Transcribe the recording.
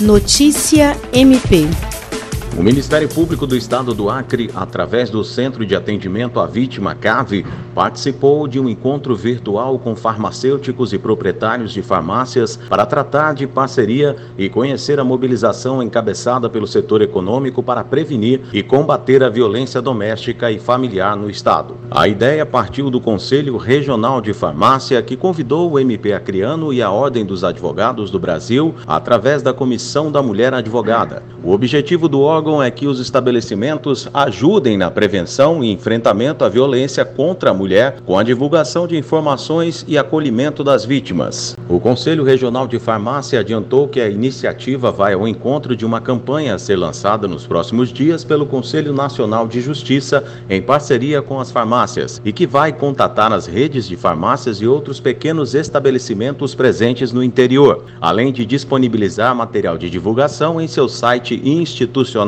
Notícia MP. O Ministério Público do Estado do Acre, através do Centro de Atendimento à Vítima CAVE, participou de um encontro virtual com farmacêuticos e proprietários de farmácias para tratar de parceria e conhecer a mobilização encabeçada pelo setor econômico para prevenir e combater a violência doméstica e familiar no Estado. A ideia partiu do Conselho Regional de Farmácia, que convidou o MP Acreano e a Ordem dos Advogados do Brasil através da Comissão da Mulher Advogada. O objetivo do órgão é que os estabelecimentos ajudem na prevenção e enfrentamento à violência contra a mulher com a divulgação de informações e acolhimento das vítimas. O Conselho Regional de Farmácia adiantou que a iniciativa vai ao encontro de uma campanha a ser lançada nos próximos dias pelo Conselho Nacional de Justiça em parceria com as farmácias e que vai contatar as redes de farmácias e outros pequenos estabelecimentos presentes no interior, além de disponibilizar material de divulgação em seu site institucional.